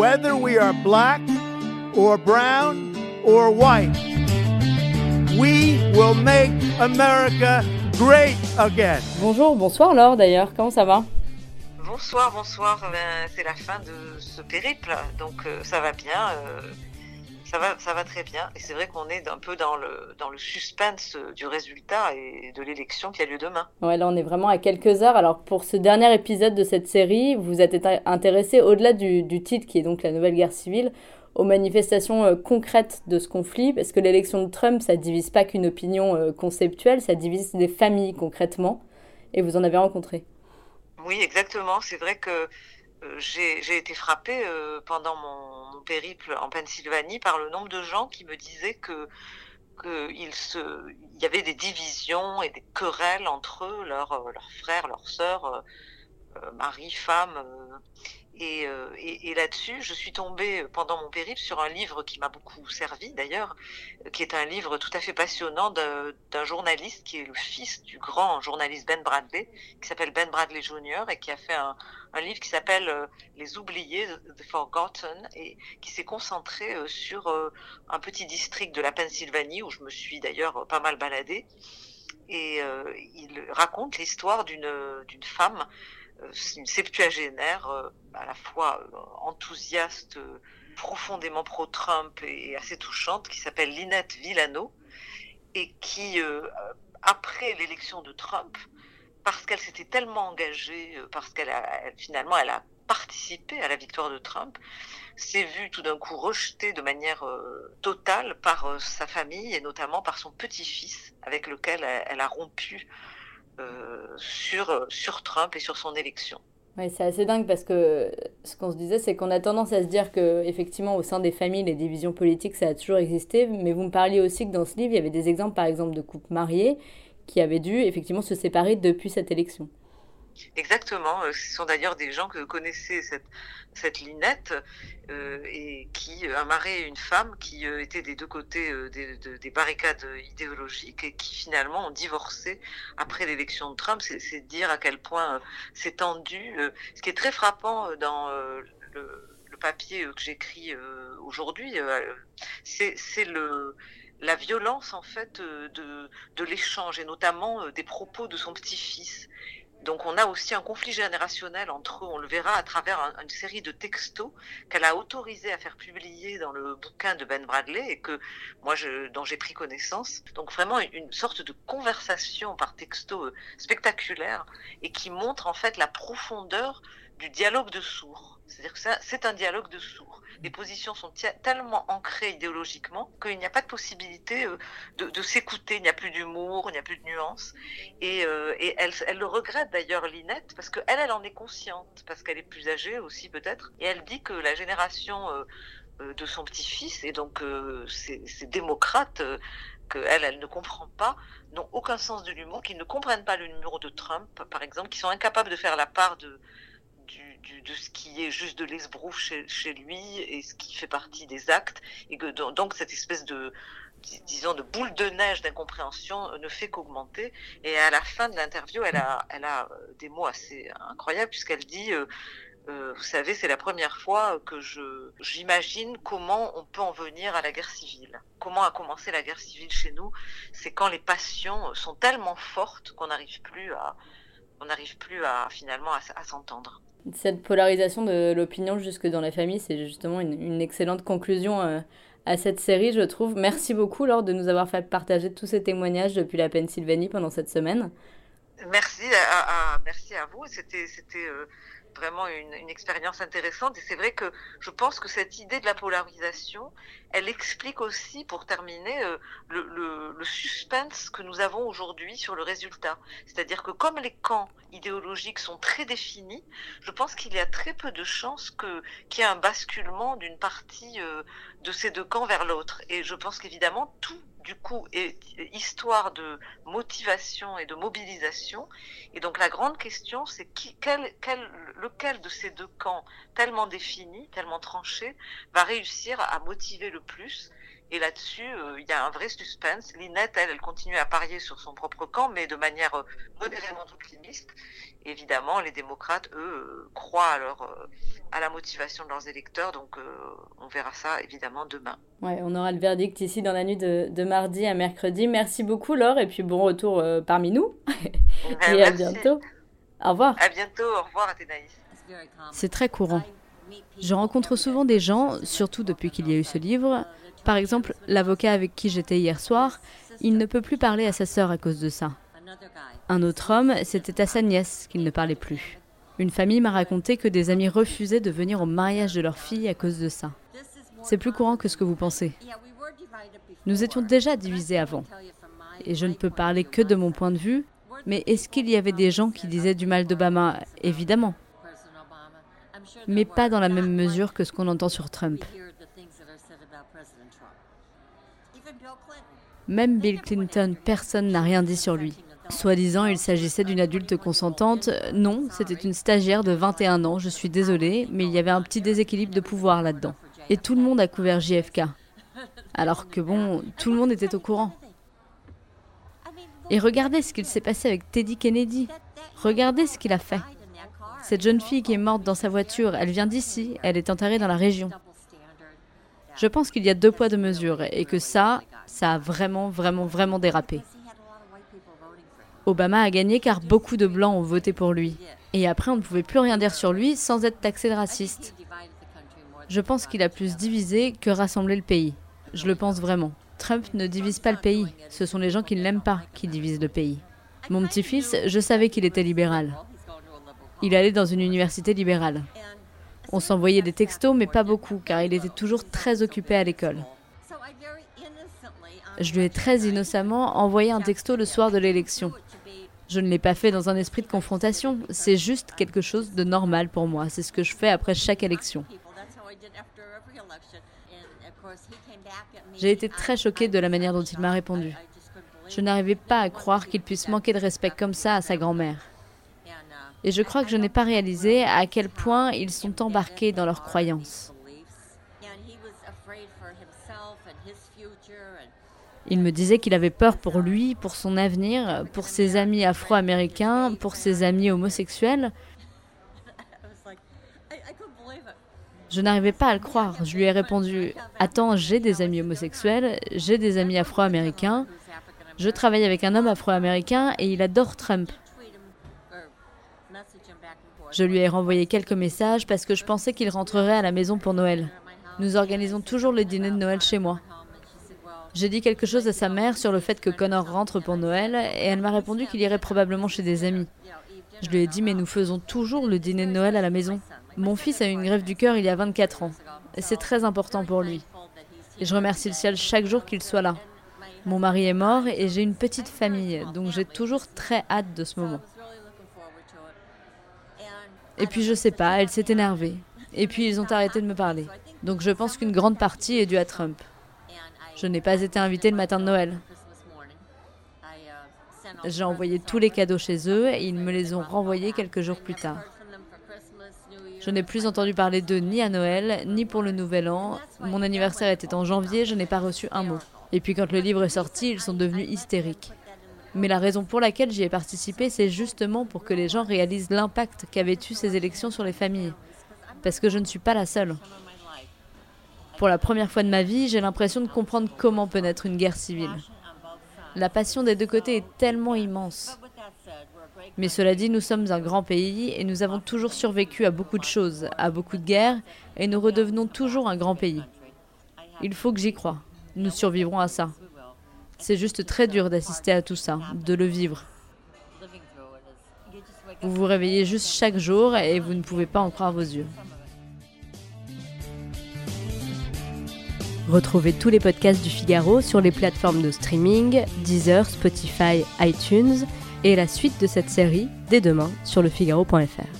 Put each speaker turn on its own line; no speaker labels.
whether we are black or brown or white. We will make America great again.
Bonjour, bonsoir Laure d'ailleurs, comment ça va?
Bonsoir, bonsoir. Ben, c'est la fin de ce périple, donc euh, ça va bien. euh, ça va, ça va très bien. Et c'est vrai qu'on est un peu dans le, dans le suspense du résultat et de l'élection qui a lieu demain.
Ouais, là on est vraiment à quelques heures. Alors pour ce dernier épisode de cette série, vous êtes intéressé au-delà du, du titre qui est donc la nouvelle guerre civile, aux manifestations euh, concrètes de ce conflit, parce que l'élection de Trump, ça divise pas qu'une opinion euh, conceptuelle, ça divise des familles concrètement. Et vous en avez rencontré.
Oui, exactement. C'est vrai que euh, j'ai été frappée pendant mon, périple en Pennsylvanie par le nombre de gens qui me disaient que qu'il se, y avait des divisions et des querelles entre eux, leurs euh, frères, leurs sœurs, euh, euh, mari, femme. euh, et, euh, et, là-dessus, je suis tombée euh, pendant mon périple sur un livre qui m'a beaucoup servi d'ailleurs, euh, qui est un livre tout à fait passionnant d'un journaliste qui est le fils du grand journaliste Ben Bradley, qui s'appelle Ben Bradley Jr. et qui a fait un, livre qui s'appelle Les oubliés, The Forgotten, et qui s'est concentré sur un petit district de la Pennsylvanie où je me suis d'ailleurs pas mal baladée. Et il raconte l'histoire d'une femme, une septuagénaire, euh, à la fois euh, enthousiaste, euh, profondément pro-Trump et assez touchante, qui s'appelle Lynette Villano, et qui, euh, après l'élection de Trump, parce qu'elle s'était tellement engagée, euh, parce qu'elle a finalement elle a participé à la victoire de Trump, s'est vue tout d'un coup rejetée de manière euh, totale par euh, sa famille et notamment par son petit-fils avec lequel elle, a rompu euh, sur, euh, sur Trump et sur son élection.
C'est assez dingue parce que ce qu'on se disait, c'est qu'on a tendance à se dire que, effectivement, au sein des familles, les divisions politiques, ça a toujours existé. Mais vous me parliez aussi que dans ce livre, il y avait des exemples, par exemple, de couples mariés qui avaient dû, effectivement, se séparer depuis cette élection.
Exactement. euh, Ce sont d'ailleurs des gens que connaissait cette, cette Linette euh, et qui, un mari et une femme qui euh, étaient des deux côtés euh, des, de- des barricades idéologiques et qui finalement ont divorcé après l'élection de Trump. C'est dire à quel point euh, c'est tendu. Euh, ce qui est très frappant euh, dans euh, le, papier euh, que j'écris euh, aujourd'hui, euh, c'est le la violence en fait euh, de, de l'échange et notamment euh, des propos de son petit-fils. Donc on a aussi un conflit générationnel entre eux, on le verra à travers un- une série de textos qu'elle a autorisé à faire publier dans le bouquin de Ben Bradley et que moi dont j'ai pris connaissance. Donc vraiment une, une sorte de conversation par texto euh, spectaculaire et qui montre en fait la profondeur du dialogue de sourds. C'est-à-dire que c'est un dialogue de sourds. Les positions sont tellement ancrées idéologiquement qu'il n'y a pas de possibilité euh, de, s'écouter. Il n'y a plus d'humour, il n'y a plus de nuances. Et, euh, elle, le regrette d'ailleurs, Linette, parce qu'elle, elle en est consciente, parce qu'elle est plus âgée aussi peut-être. Et elle dit que la génération euh, de son petit-fils, et donc ces, démocrates qu'elle, elle ne comprend pas, n'ont aucun sens de l'humour, qu'ils ne comprennent pas l'humour de Trump, par exemple, qui sont incapables de faire la part de, de ce qui est juste de l'esbrouf chez, lui et ce qui fait partie des actes, et que donc, cette espèce de, dis- disons, de boule de neige d'incompréhension ne fait qu'augmenter. Et à la fin de l'interview, elle a, elle a euh, des mots assez incroyables puisqu'elle dit, euh, euh, vous savez, c'est la première fois que j'imagine comment on peut en venir à la guerre civile. Comment a commencé la guerre civile chez nous C'est quand les passions sont tellement fortes qu'on n'arrive plus à on n'arrive plus à finalement à s'entendre.
Cette polarisation de l'opinion jusque dans la famille, c'est justement une, excellente conclusion euh, à cette série, je trouve. Merci beaucoup, Laure, de nous avoir fait partager tous ces témoignages depuis la Pennsylvanie pendant cette semaine.
Merci à, merci à vous. C'était c'était euh, vraiment une, une expérience intéressante et c'est vrai que je pense que cette idée de la polarisation, elle explique aussi, pour terminer, euh, le, suspense que nous avons aujourd'hui sur le résultat. C'est-à-dire que comme les camps idéologiques sont très définis, je pense qu'il y a très peu de chances qu'il y ait un basculement d'une partie euh, de ces deux camps vers l'autre. Et je pense qu'évidemment tout du coup est histoire de motivation et de mobilisation. Et donc la grande question, c'est quel, lequel de ces deux camps tellement définis, tellement tranchés, va réussir à motiver le plus Et là-dessus, il y a un vrai suspense. Linette, elle, elle continue à parier sur son propre camp, mais de manière modérément optimiste. Évidemment, les démocrates, eux, croient à, leur, à la motivation de leurs électeurs, donc on verra ça évidemment demain.
Ouais, on aura le verdict ici dans la nuit de, de mardi à mercredi. Merci beaucoup Laure, et puis bon retour parmi nous. et à bientôt. Au revoir.
À bientôt, au revoir Athénaïs.
C'est très courant. Je rencontre souvent des gens, surtout depuis qu'il y a eu ce livre. Par exemple, l'avocat avec qui j'étais hier soir, il ne peut plus parler à sa sœur à cause de ça. Un autre homme, c'était à sa nièce qu'il ne parlait plus. Une famille m'a raconté que des amis refusaient de venir au mariage de leur fille à cause de ça. C'est plus courant que ce que vous pensez. Nous étions déjà divisés avant. Et je ne peux parler que de mon point de vue, mais est-ce qu'il y avait des gens qui disaient du mal d'Obama? Évidemment. Mais pas dans la même mesure que ce qu'on entend sur Trump. Même Bill Clinton, personne n'a rien dit sur lui. Soi-disant, il s'agissait d'une adulte consentante. Non, c'était une stagiaire de 21 ans, je suis désolée, mais il y avait un petit déséquilibre de pouvoir là-dedans. Et tout le monde a couvert JFK. Alors que bon, tout le monde était au courant. Et regardez ce qu'il s'est passé avec Teddy Kennedy. Regardez ce qu'il a fait. Cette jeune fille qui est morte dans sa voiture, elle vient d'ici, elle est enterrée dans la région. Je pense qu'il y a deux poids, deux mesures et que ça, ça a vraiment, vraiment, vraiment dérapé. Obama a gagné car beaucoup de Blancs ont voté pour lui. Et après, on ne pouvait plus rien dire sur lui sans être taxé de raciste. Je pense qu'il a plus divisé que rassemblé le pays. Je le pense vraiment. Trump ne divise pas le pays. Ce sont les gens qui ne l'aiment pas qui divisent le pays. Mon petit-fils, je savais qu'il était libéral. Il allait dans une université libérale. On s'envoyait des textos, mais pas beaucoup, car il était toujours très occupé à l'école. Je lui ai très innocemment envoyé un texto le soir de l'élection. Je ne l'ai pas fait dans un esprit de confrontation, c'est juste quelque chose de normal pour moi. C'est ce que je fais après chaque élection. J'ai été très choquée de la manière dont il m'a répondu. Je n'arrivais pas à croire qu'il puisse manquer de respect comme ça à sa grand-mère. Et je crois que je n'ai pas réalisé à quel point ils sont embarqués dans leurs croyances. Il me disait qu'il avait peur pour lui, pour son avenir, pour ses amis afro-américains, pour ses amis homosexuels. Je n'arrivais pas à le croire. Je lui ai répondu Attends, j'ai des amis homosexuels, j'ai des amis afro-américains. Je travaille avec un homme afro-américain et il adore Trump. Je lui ai renvoyé quelques messages parce que je pensais qu'il rentrerait à la maison pour Noël. Nous organisons toujours le dîner de Noël chez moi. J'ai dit quelque chose à sa mère sur le fait que Connor rentre pour Noël et elle m'a répondu qu'il irait probablement chez des amis. Je lui ai dit mais nous faisons toujours le dîner de Noël à la maison. Mon fils a eu une grève du cœur il y a 24 ans. Et c'est très important pour lui. Et je remercie le ciel chaque jour qu'il soit là. Mon mari est mort et j'ai une petite famille, donc j'ai toujours très hâte de ce moment. Et puis je sais pas, elle s'est énervée. Et puis ils ont arrêté de me parler. Donc je pense qu'une grande partie est due à Trump. Je n'ai pas été invitée le matin de Noël. J'ai envoyé tous les cadeaux chez eux et ils me les ont renvoyés quelques jours plus tard. Je n'ai plus entendu parler d'eux ni à Noël, ni pour le Nouvel An. Mon anniversaire était en janvier, je n'ai pas reçu un mot. Et puis quand le livre est sorti, ils sont devenus hystériques. Mais la raison pour laquelle j'y ai participé, c'est justement pour que les gens réalisent l'impact qu'avaient eu ces élections sur les familles. Parce que je ne suis pas la seule. Pour la première fois de ma vie, j'ai l'impression de comprendre comment peut naître une guerre civile. La passion des deux côtés est tellement immense. Mais cela dit, nous sommes un grand pays et nous avons toujours survécu à beaucoup de choses, à beaucoup de guerres, et nous redevenons toujours un grand pays. Il faut que j'y croie. Nous survivrons à ça. C'est juste très dur d'assister à tout ça, de le vivre. Vous vous réveillez juste chaque jour et vous ne pouvez pas en croire vos yeux. Retrouvez tous les podcasts du Figaro sur les plateformes de streaming, Deezer, Spotify, iTunes et la suite de cette série dès demain sur lefigaro.fr.